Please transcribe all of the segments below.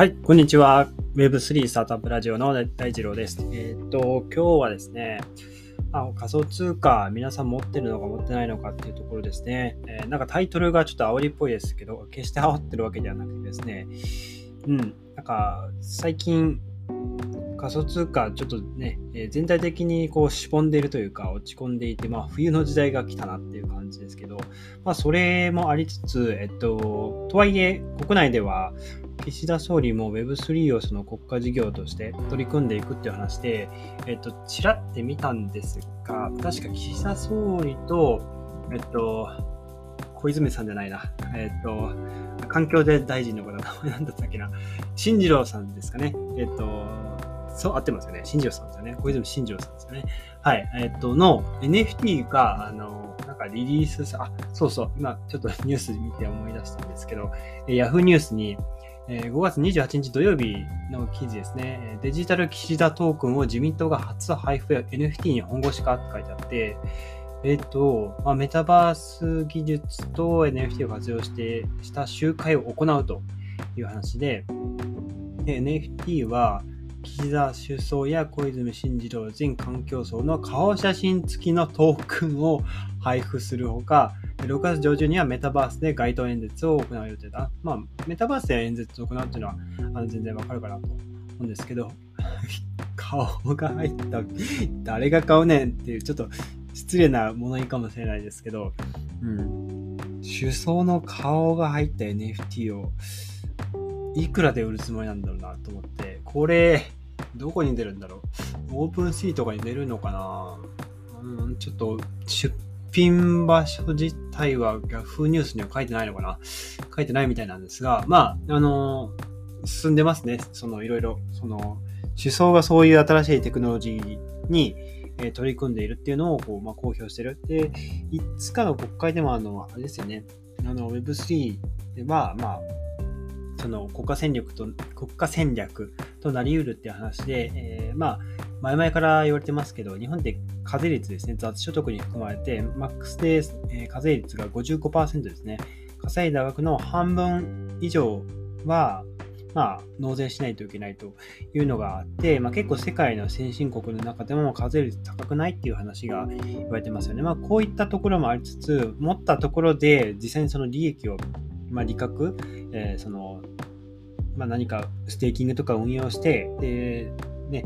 はい、こんにちは。Web3 スタートアップラジオの大二郎です。えっ、と、今日はですね、あ仮想通貨、皆さん持ってるのか持ってないのかっていうところですね。えー、なんかタイトルがちょっと煽りっぽいですけど、決して煽ってるわけではなくてですね、うん、なんか最近、仮想通貨ちょっとね、え全体的にこうしぼんでいるというか落ち込んでいて、まあ冬の時代が来たなっていう感じですけど、まあそれもありつつ、えっと、とはいえ国内では岸田総理も Web3 をその国家事業として取り組んでいくっていう話で、えっと、ちらって見たんですが、確か岸田総理と、えっと、小泉さんじゃないな、えっと、環境で大臣の方、名前なんだったっけな、進次郎さんですかね。えっと、そう、合ってますよね。新庄さんですよね。小泉進次郎さんですよね。はい。えっと、の NFT が、あの、なんかリリースさ、あ、そうそう、今ちょっとニュース見て思い出したんですけど、Yahoo ニュースに、5月28日土曜日の記事ですね。デジタル岸田トークンを自民党が初配布や NFT に本腰化って書いてあって、えっ、と、まあ、メタバース技術と NFT を活用してした集会を行うという話で、で NFT は岸田首相や小泉進次郎前環境省の顔写真付きのトークンを配布するほか、6月上旬にはメタバースで街頭演説を行う予定だ。まあ、メタバースで演説を行うっていうのはあの全然わかるかなと思うんですけど、顔が入った、誰が買うねんっていう、ちょっと失礼な物言いかもしれないですけど、うん。首相の顔が入った NFT をいくらで売るつもりなんだろうなと思って、これ、どこに出るんだろう？オープンシーとかに出るのかな？うん、ちょっと出品場所自体は Yahoo ニュースには書いてないのかな？書いてないみたいなんですが、まあ、あのー、進んでますね。その、いろいろ、その、思想がそういう新しいテクノロジーに、え、取り組んでいるっていうのをこう、まあ、公表してる。で、いつかの国会でも、あの、あれですよね。あの、Web3 では、まあ、その国家戦略と、国家戦略となり得るっていう話で、えー、まあ、前々から言われてますけど、日本って課税率ですね、雑所得に含まれて、マックスで、え、課税率が55%ですね。稼いだ額の半分以上は、まあ、納税しないといけないというのがあって、まあ、結構世界の先進国の中でも課税率高くないっていう話が言われてますよね。まあ、こういったところもありつつ、持ったところで実際にその利益を、まあ、利確、えー、その、まあ、何かステーキングとか運用して、で、ね、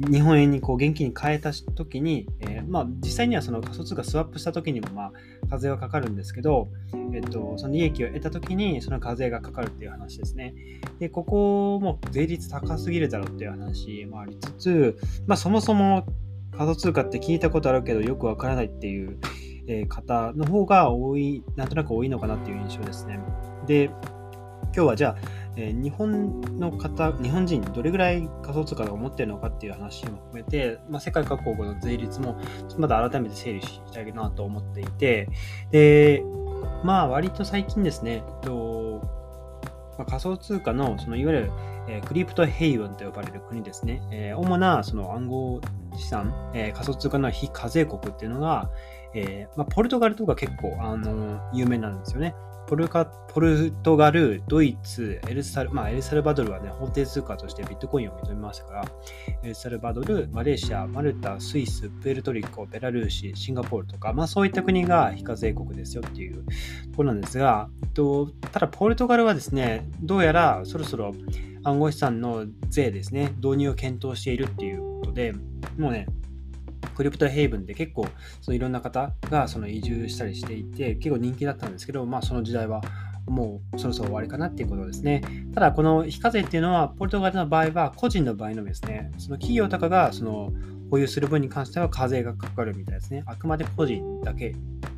日本円にこう現金に変えた時に、えー、まあ、実際にはその仮想通貨スワップした時にも、まあ、課税はかかるんですけど、えっと、その利益を得た時にその課税がかかるっていう話ですね。で、ここも税率高すぎるだろうっていう話もありつつ、まあ、そもそも仮想通貨って聞いたことあるけどよくわからないっていう、え方の方が多い、なんとなく多いのかなっていう印象ですね。で、今日はじゃあ、えー、日本の方、日本人どれぐらい仮想通貨を持っているのかっていう話も含めて、まあ、世界各国の税率もまだ改めて整理したいなと思っていて、で、まあ割と最近ですね、とまあ、仮想通貨のそのいわゆる、えー、クリプトヘイブンと呼ばれる国ですね、えー、主なその暗号資産、えー、仮想通貨の非課税国っていうのが、えまあ、ポルトガルとか結構、あの有名なんですよね。ポルカポルトガル、ドイツ、エルサル、まあ、エルサルバドルはね、法定通貨としてビットコインを認めましたから、エルサルバドル、マレーシア、マルタ、スイス、プエルトリコ、ベラルーシ、シンガポールとか、まあそういった国が非課税国ですよっていうところなんですが、とただポルトガルはですね、どうやらそろそろ暗号資産の税ですね、導入を検討しているっていうことで、もうね、クリプトヘイブンで結構そのいろんな方がその移住したりしていて結構人気だったんですけど、まあ、その時代はもうそろそろ終わりかなっていうことですね。ただ、この非課税っていうのは、ポルトガルの場合は個人の場合のみですね。その企業とかがその保有する分に関しては課税がかかるみたいですね。あくまで個人だけ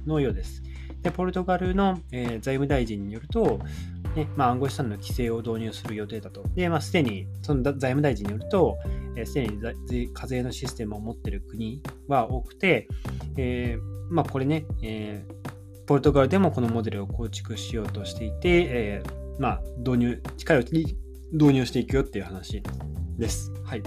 のようです。で、ポルトガルの、えー、財務大臣によると、ねまあ、暗号資産の規制を導入する予定だと。で、まあ、すでに、その財務大臣によると、す、えー、で、に課税のシステムを持っている国は多くて、えー、まあ、これね、えー、ポルトガルでもこのモデルを構築しようとしていて、えー、まあ、導入、近いうちに導入していくよっていう話です。はい。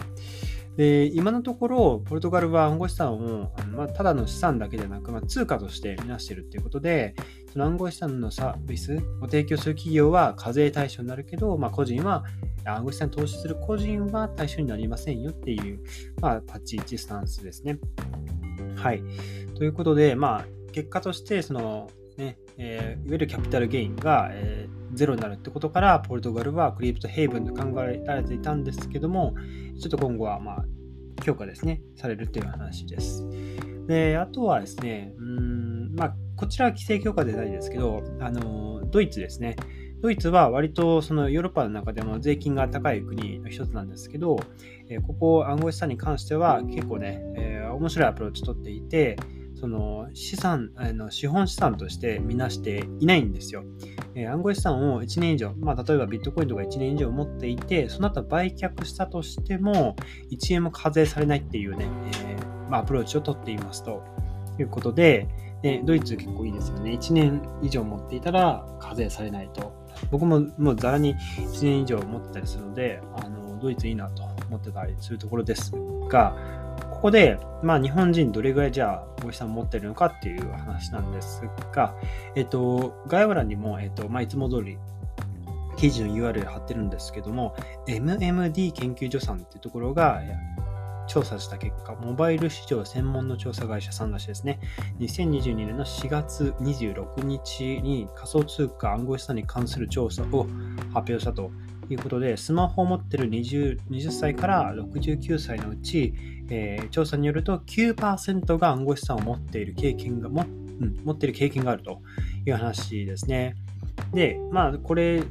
で今のところ、ポルトガルは暗号資産を、まあ、ただの資産だけでなく、まあ、通貨としてみなしているということで、その暗号資産のサービスを提供する企業は課税対象になるけど、まあ、個人は暗号資産に投資する個人は対象になりませんよっていう、まあ、立ち位置スタンスですね。はい。ということで、まあ、結果として、その、ね、えー、いわゆるキャピタルゲインが、えー、ゼロになるってことから、ポルトガルはクリプトヘイブンと考えられていたんですけども、ちょっと今後は、まあ、強化ですね、されるという話です。で、あとはですね、うん、まあ、こちらは規制強化でないですけど、あの、ドイツですね。ドイツは割とそのヨーロッパの中でも税金が高い国の一つなんですけど、えここ暗号資産に関しては結構ね、えー、面白いアプローチ取っていて、その資産あの、資本資産として見なしていないんですよ。えー、暗号資産を1年以上、まあ、例えばビットコインとか1年以上持っていて、その後売却したとしても、1円も課税されないっていうね、えー、まあ、アプローチを取っていますということで、でドイツ結構いいですよね。1年以上持っていたら課税されないと。僕ももうざらに1年以上持ってたりするので、あのドイツいいなと思ってたりするところですが、ここで、まあ、日本人どれぐらいじゃあ、おじさん持ってるのかっていう話なんですが、えっと、概要欄にも、えっと、まあ、いつも通り、記事の URL 貼ってるんですけども、MMD 研究所さんっていうところが調査した結果、モバイル市場専門の調査会社さんらしいですね。2022年の4月26日に仮想通貨暗号資産に関する調査を発表したということで、スマホを持っている 20, 20歳から69歳のうち、えー、調査によると9%が暗号資産を持っている経験がも、うん、持っている経験があるという話ですね。で、まあ、これ、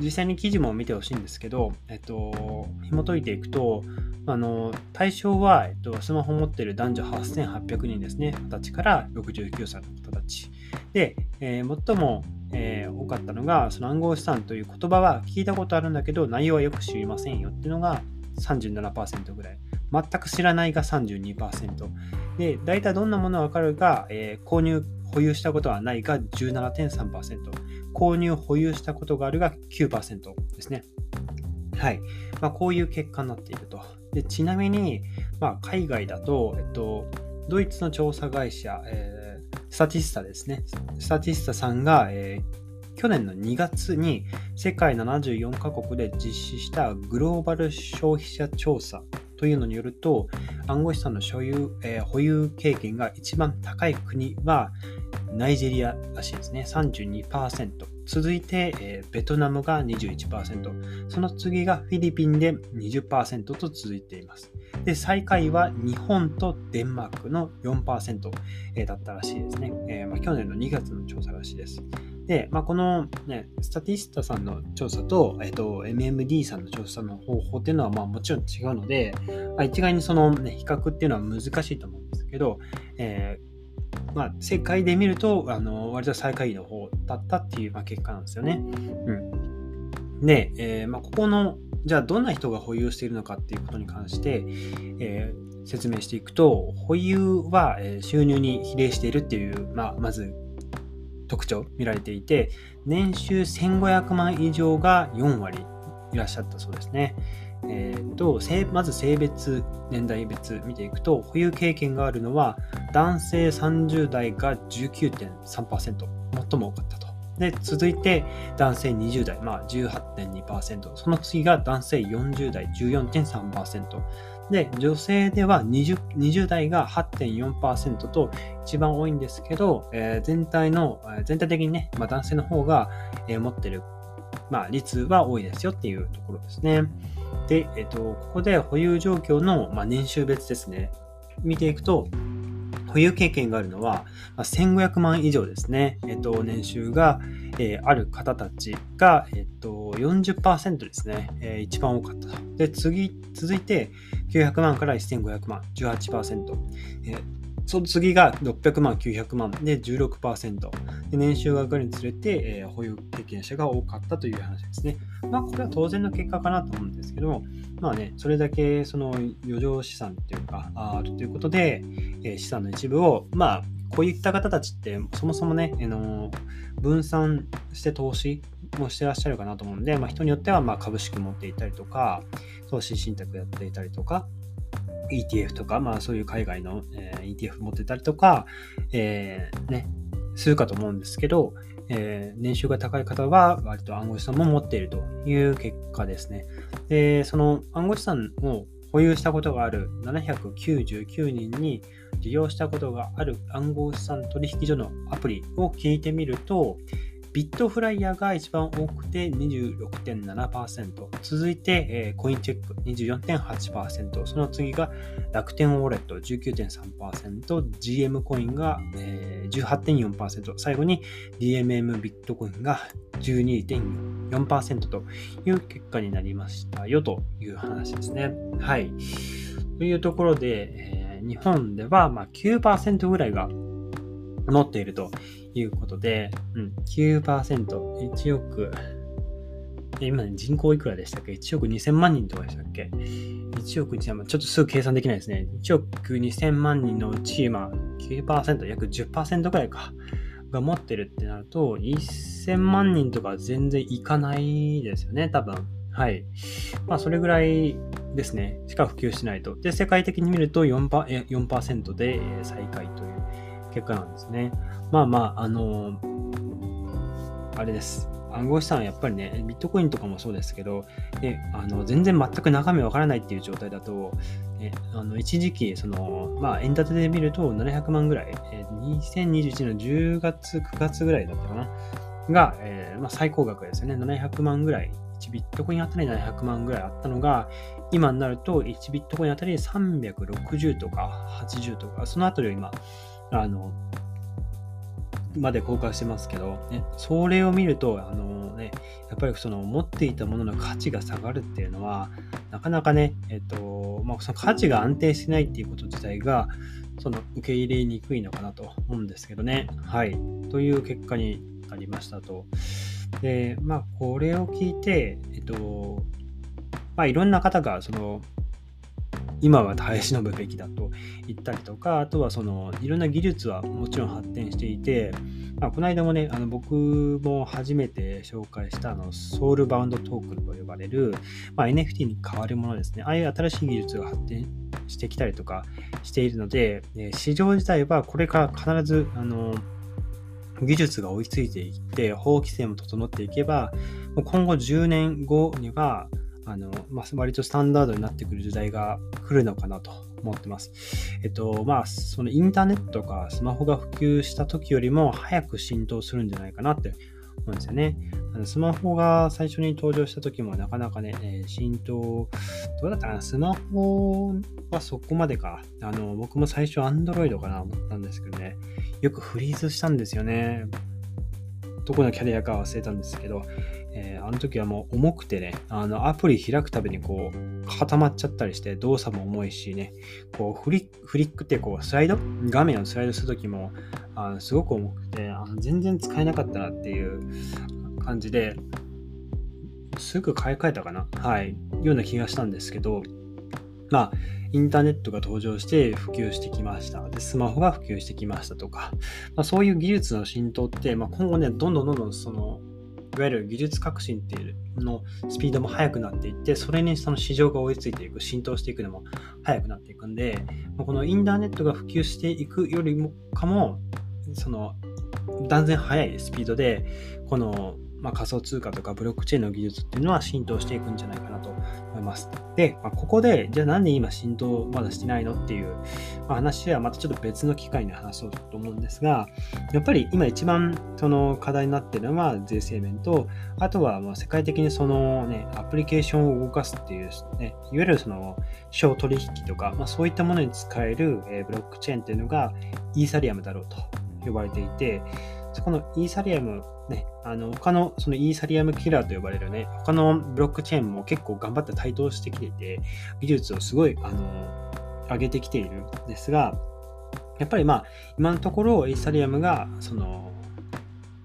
実際に記事も見てほしいんですけど、えっと、紐解いていくと、あの対象は、えっと、スマホを持っている男女8800人ですね。20歳から69歳の方たち。で、えー、最もえー、多かったのが、その暗号資産という言葉は聞いたことあるんだけど、内容はよく知りませんよっていうのが37%ぐらい。全く知らないが32%。で、大体どんなものわかるが、えー、購入、保有したことはないが17.3%。購入、保有したことがあるが9%ですね。はい。まあ、こういう結果になっていると。でちなみに、まあ、海外だと、えっと、ドイツの調査会社、えースタティスタですね。スタティスタさんが、えー、去年の2月に世界74カ国で実施したグローバル消費者調査というのによると、暗号資産の所有、えー、保有経験が一番高い国はナイジェリアらしいですね。32%。続いて、えー、ベトナムが21%。その次がフィリピンで20%と続いています。で、最下位は日本とデンマークの4%えだったらしいですね。えー、まあ、去年の2月の調査らしいです。で、まあ、この、ね、スタティスタさんの調査と,、えーと、MMD さんの調査の方法っていうのは、まあ、もちろん違うので、まあ、一概にその、ね、比較っていうのは難しいと思うんですけど、えー、まあ、世界で見ると、あの割と最下位の方だったっていう、まあ、結果なんですよね。うん。で、えーまあ、ここのじゃあどんな人が保有しているのかっていうことに関して、えー、説明していくと、保有は収入に比例しているっていう、まあ、まず特徴見られていて、年収1500万以上が4割いらっしゃったそうですね。えーと、まず性別、年代別見ていくと、保有経験があるのは男性30代が19.3%、最も多かったと。で、続いて男性20代、まあ18.2%。その次が男性40代、14.3%。で、女性では 20, 20代が8.4%と一番多いんですけど、えー、全体の、全体的にね、まあ、男性の方が、えー、持ってる、まあ、率は多いですよっていうところですね。で、えっ、と、ここで保有状況の、まあ、年収別ですね。見ていくと、保有経験があるのは、ま1500万以上ですね。えっと、年収が、えー、ある方たちが、えっと、40%ですね。えー、一番多かった。で、次、続いて、900万から1500万、18%。えーその次が600万、900万で16%。で年収が上がるにつれて、えー、保有経験者が多かったという話ですね。まあ、これは当然の結果かなと思うんですけども、まあね、それだけその余剰資産っていうか、あるということで、えー、資産の一部を、まあ、こういった方たちってそもそもね、あの分散して投資もしてらっしゃるかなと思うんで、まあ、人によってはま株式持っていたりとか、投資信託やっていたりとか、ETF とか、まあそういう海外の、えー、ETF 持ってたりとか、えー、ね、するかと思うんですけど、えー、年収が高い方は割と暗号資産も持っているという結果ですね。で、その暗号資産を保有したことがある799人に利用したことがある暗号資産取引所のアプリを聞いてみると、ビットフライヤーが一番多くて26.7%、続いて、えー、コインチェック24.8%、その次が楽天ウォレット19.3%、GM コインが、えー、18.4%、最後に DMM ビットコインが12.4%という結果になりましたよという話ですね。はい。というところで、えー、日本ではまあ9%ぐらいが持っているということで、うん、9%、1億、今、ね、人口いくらでしたっけ ?1 億2000万人とかでしたっけ ?1 億2000万、ちょっとすぐ計算できないですね。1億2000万人のうち、まあ、9%、約10%くらいか、が持ってるってなると、1000万人とか全然いかないですよね、多分。はい。まあ、それぐらいですね、しか普及しないと。で、世界的に見ると 4%, 4で最下位と結果なんですね。まあまあ、あのー、あれです。暗号資産はやっぱりね、ビットコインとかもそうですけど、ね、あの全然全く中身わからないっていう状態だと、ね、あの一時期、その、まあ、エンタテで見ると700万ぐらい、えー、2021の10月、9月ぐらいだったかな、が、えー、まあ、最高額ですよね。700万ぐらい、1ビットコインあたり700万ぐらいあったのが、今になると1ビットコインあたり360とか80とか、そのあたりを今、あの、まで公開してますけど、ね、それを見ると、あのね、やっぱりその持っていたものの価値が下がるっていうのは、なかなかね、えっと、まあ、その価値が安定しないっていうこと自体が、その受け入れにくいのかなと思うんですけどね。はい。という結果になりましたと。で、まあ、これを聞いて、えっと、まあ、いろんな方が、その、今は耐え忍ぶべきだと言ったりとか、あとはそのいろんな技術はもちろん発展していて、まあ、この間もね、あの僕も初めて紹介したあのソウルバウンドトークンと呼ばれる、まあ、NFT に変わるものですね。ああいう新しい技術が発展してきたりとかしているので、市場自体はこれから必ず、あの、技術が追いついていって、法規制も整っていけば、今後10年後には、あの、まあ、割とスタンダードになってくる時代が来るのかなと思ってます。えっと、まあ、そのインターネットかスマホが普及した時よりも早く浸透するんじゃないかなって思うんですよね。あのスマホが最初に登場した時もなかなかね、えー、浸透、どうだったかな？スマホはそこまでか。あの、僕も最初 Android かな思ったんですけどね、よくフリーズしたんですよね。どこのキャリアか忘れたんですけど、えー、あの時はもう重くてね、あのアプリ開くたびにこう固まっちゃったりして動作も重いしね、こうフリックフリックってこうスライド画面をスライドする時もあのすごく重くてあの全然使えなかったなっていう感じで、すぐ買い替えたかなはい、ような気がしたんですけど、まあ、インターネットが登場して普及してきました。で、スマホが普及してきましたとか、まあ、そういう技術の浸透って、まあ、今後ね、どんどんどんどんそのいわゆる技術革新っていうのスピードも速くなっていって、それにその市場が追いついていく、浸透していくのも速くなっていくんで、このインターネットが普及していくよりもかも、その断然速いスピードで、このまあ、仮想通貨とかブロックチェーンの技術っていうのは浸透していくんじゃないかなと思います。で、まあ、ここで、じゃあなんで今浸透まだしてないのっていう、話はまたちょっと別の機会に話そうと思うんですが、やっぱり今一番その課題になっているのは税制面と、あとはまあ世界的にそのね、アプリケーションを動かすっていう、ね、いわゆるその小取引とか、まあ、そういったものに使える、ブロックチェーンっていうのがイーサリアムだろうと呼ばれていて、そこのイーサリアム、ね、あの他のそのイーサリアムキラーと呼ばれるね、他のブロックチェーンも結構頑張って台頭してきていて、技術をすごいあの上げてきているんですが、やっぱりまあ、今のところイーサリアムがその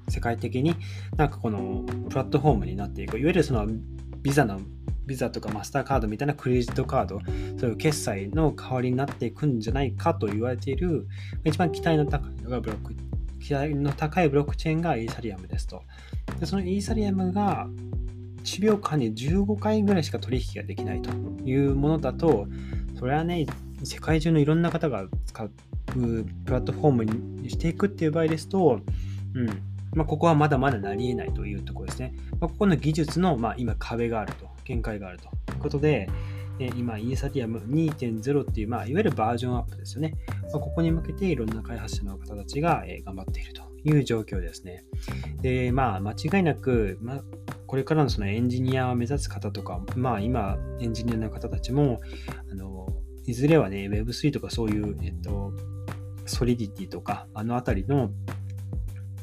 世界的になんかこのプラットフォームになっていく、いわゆるそのビザのビザとかマスターカードみたいなクレジットカード、そういう決済の代わりになっていくんじゃないかと言われている、一番期待の高いのがブロック気合の高いブロックチェーンがイーサリアムですと。でそのイーサリアムが1秒間に15回ぐらいしか取引ができないというものだと、それはね、世界中のいろんな方が使うプラットフォームにしていくっていう場合ですと、うん。まあ、ここはまだまだなり得ないというところですね。まあ、ここの技術の、ま、今壁があると、限界があるということで、え今、イーサティアム2.0っていう、まあ、いわゆるバージョンアップですよね。まあ、ここに向けていろんな開発者の方たちが、え頑張っているという状況ですね。で、まあ、間違いなく、まあ、これからのそのエンジニアを目指す方とか、まあ、今、エンジニアの方たちも、あのいずれはね、Web3 とかそういう、えっと、 Solidity とか、あのあたりの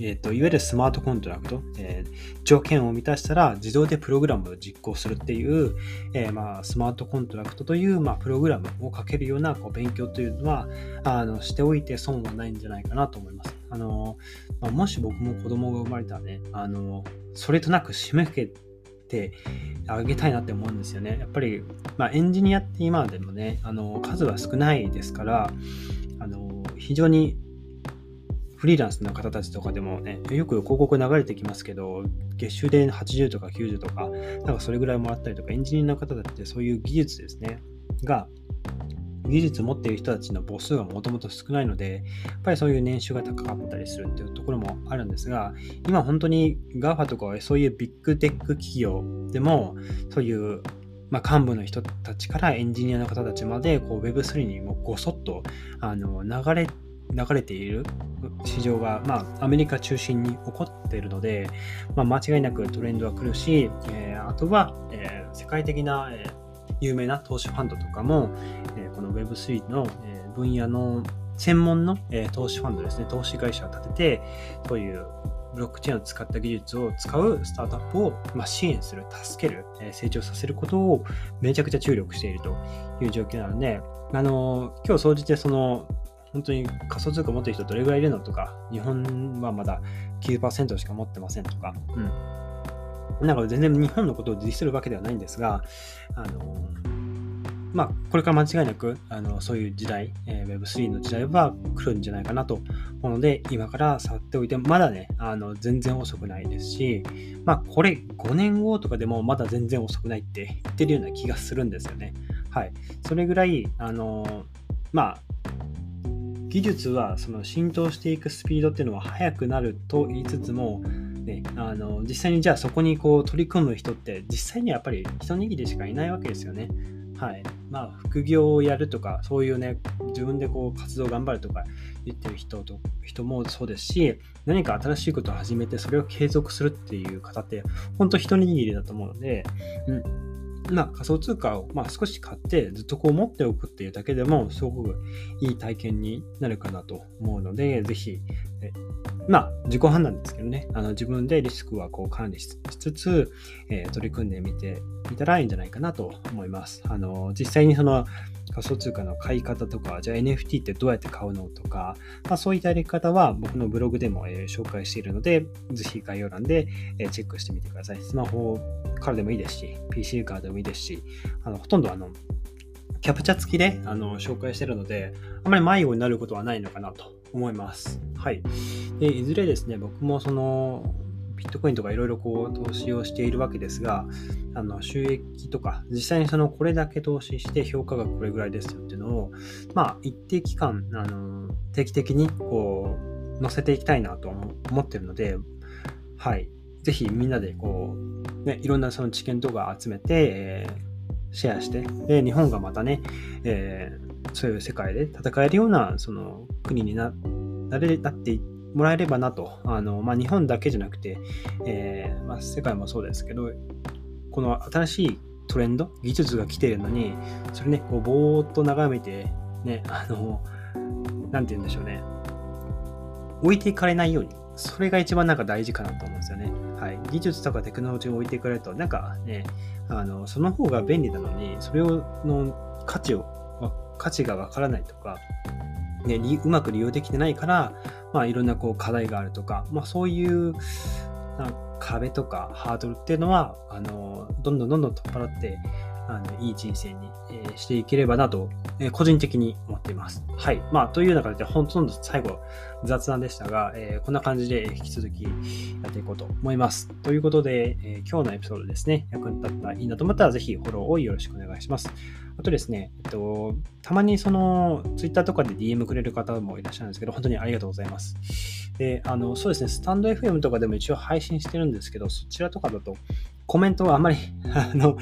えっ、と、いわゆるスマートコントラクト、えー、条件を満たしたら自動でプログラムを実行するっていう、えー、まあ、スマートコントラクトという、まあ、プログラムを書けるようなこう勉強というのはあのしておいて損はないんじゃないかなと思います。あのまあ、もし僕も子供が生まれたらね、あのそれとなく締め付けてあげたいなって思うんですよね。やっぱり、まあ、エンジニアって今でもね、あの数は少ないですから、あの非常にフリーランスの方たちとかでもね、よく広告流れてきますけど、月収で80とか90とか、なんかそれぐらいもらったりとか、エンジニアの方たちってそういう技術ですね、が、技術持っている人たちの母数がもともと少ないので、やっぱりそういう年収が高かったりするっていうところもあるんですが、今本当に GAFA とかそういうビッグテック企業でも、そういうまあ、幹部の人たちからエンジニアの方たちまでこう Web3 にもごそっとあの流れ流れている市場が、まあ、アメリカ中心に起こっているので、まあ、間違いなくトレンドは来るし、えー、あとは、えー、世界的な、えー、有名な投資ファンドとかも、えこの Web3 の、え分野の専門の、え投資ファンドですね、投資会社を立てて、そういうブロックチェーンを使った技術を使うスタートアップを、まあ、支援する、助ける、え成長させることをめちゃくちゃ注力しているという状況なので、あの今日総じてその本当に仮想通貨持ってる人どれぐらいいるのとか、日本はまだ9%しか持ってませんとか、うん。なんか全然日本のことを自立するわけではないんですが、あのまあ、これから間違いなく、あのそういう時代、えー、Web3 の時代は来るんじゃないかなと思うので、今から触っておいて、まだね、あの全然遅くないですし、まあ、これ5年後とかでもまだ全然遅くないって言ってるような気がするんですよね。はい。それぐらい、あのまあ、技術はその浸透していくスピードっていうのは速くなると言いつつも、ね、あの実際にじゃあそこにこう取り組む人って実際にはやっぱり一握りしかいないわけですよね。はい。まあ、副業をやるとか、そういうね、自分でこう活動頑張るとか言ってる人と人もそうですし、何か新しいことを始めてそれを継続するっていう方って、本当一握りだと思うので、うん、まあ、仮想通貨を、まあ、少し買ってずっとこう持っておくっていうだけでもすごくいい体験になるかなと思うので、ぜひ、えまあ、自己判断ですけどね、あの自分でリスクはこう管理しつつ、えー、取り組んでみてみたらいいんじゃないかなと思います。あの実際にその仮想通貨の買い方とか、じゃあ NFT ってどうやって買うのとか、まあ、そういったやり方は僕のブログでも、えー、紹介しているので、ぜひ概要欄で、えー、チェックしてみてください。スマホからでもいいですし、PC からでもいいですし、あのほとんどあのキャプチャ付きであの紹介しているので、あまり迷子になることはないのかなと思います。はい。でいずれですね、僕もそのビットコインとかいろいろこう投資をしているわけですが、あの収益とか、実際にそのこれだけ投資して評価がこれぐらいですよっていうのを、まあ一定期間、あの定期的にこう載せていきたいなと思ってるので、はい。ぜひみんなでこう、ね、いろんなその知見とか集めて、えー、シェアして、で、日本がまたね、えー、そういう世界で戦えるようなその国にななれなってもらえればなと。あのまあ、日本だけじゃなくて、えー、まあ、世界もそうですけど、この新しいトレンド、技術が来てるのに、それね、こうぼーっと眺めて、ね、あの、なんて言うんでしょうね、置いていかれないように、それが一番なんか大事かなと思うんですよね。はい。技術とかテクノロジーを置いていかれると、なんかね、あの、その方が便利なのに、それをの価値を、価値がわからないとか、ね、うまく利用できてないから、まあ、いろんなこう課題があるとか、まあ、そういう壁とかハードルっていうのはあのどんどんどんどん取っ払ってあのいい人生に、えー、していければなと、えー、個人的に思っています。はい。まあ、という中で、ほとんど最後、雑談でしたが、えー、こんな感じで引き続きやっていこうと思います。ということで、え今日のエピソードですね、役に立ったらいいなと思ったら、ぜひフォローをよろしくお願いします。あとですね、えっと、たまにその、ツイッターとかで DM くれる方もいらっしゃるんですけど、本当にありがとうございます。で、あの、そうですね、スタンド FM とかでも一応配信してるんですけど、そちらとかだと、コメントはあまり、あの、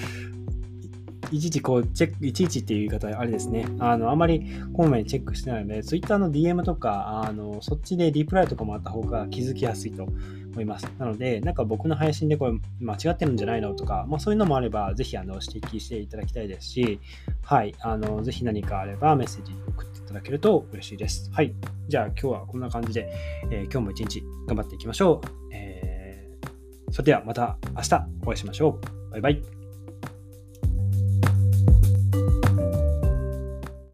いちいちこう、チェック、いちいちっていう言い方、あれですね。あの、あまりこまめにチェックしてないので、Twitter の DM とか、あの、そっちでリプライとかもあった方が気づきやすいと思います。なので、なんか僕の配信でこれ間違ってるんじゃないのとか、まあそういうのもあれば、ぜひあの指摘していただきたいですし、はい、あの、ぜひ何かあればメッセージ送っていただけると嬉しいです。はい。じゃあ今日はこんな感じで、えー、今日も一日頑張っていきましょう。えー、それではまた明日お会いしましょう。バイバイ。